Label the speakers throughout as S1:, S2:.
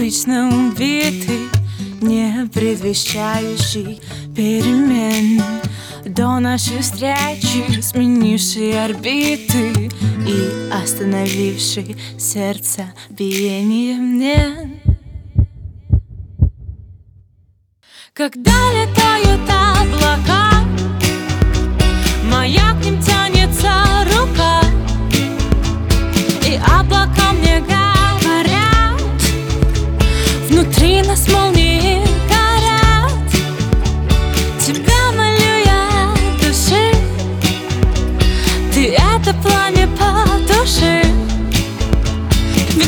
S1: Частично убитый, не предвещающий перемен. До нашей встречи сменивший орбиты И остановивший сердце биение мне Когда летают облака Моя к ним тянется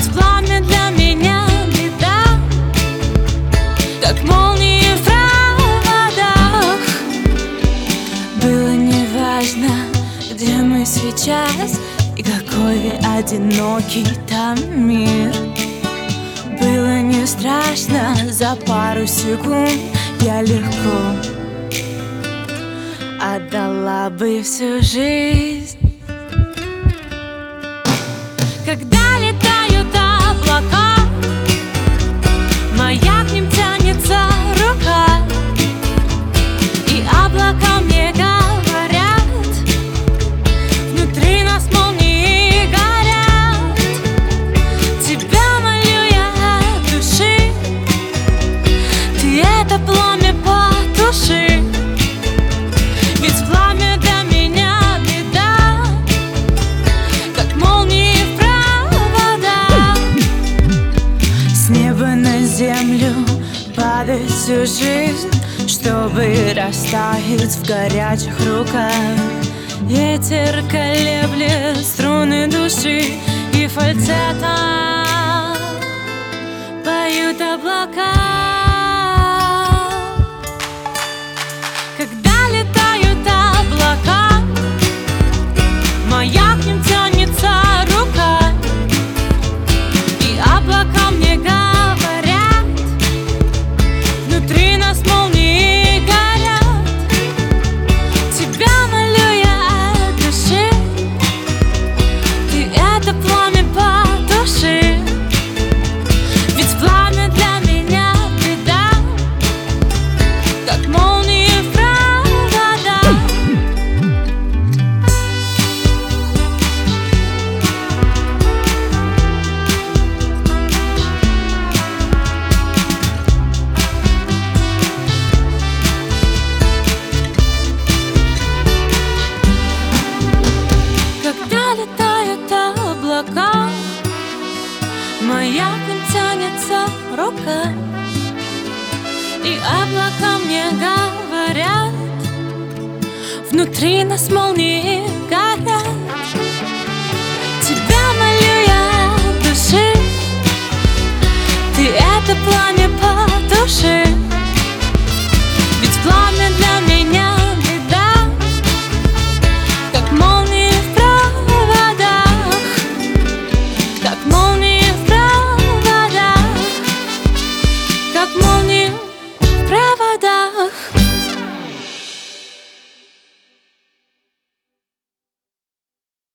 S1: Ведь пламя для меня беда. Как молнии в проводах. Было неважно, где мы сейчас И какой одинокий там мир. Было не страшно, за пару секунд я легко Отдала бы всю жизнь Ведь пламя для меня беда Как молнии в проводах. С неба на землю падает всю жизнь Чтобы растаять в горячих руках. Ветер колеблет струны души И фальцета. Поют облака летают облака. Ним тянется рука. И облака мне говорят. Внутри нас молнии горят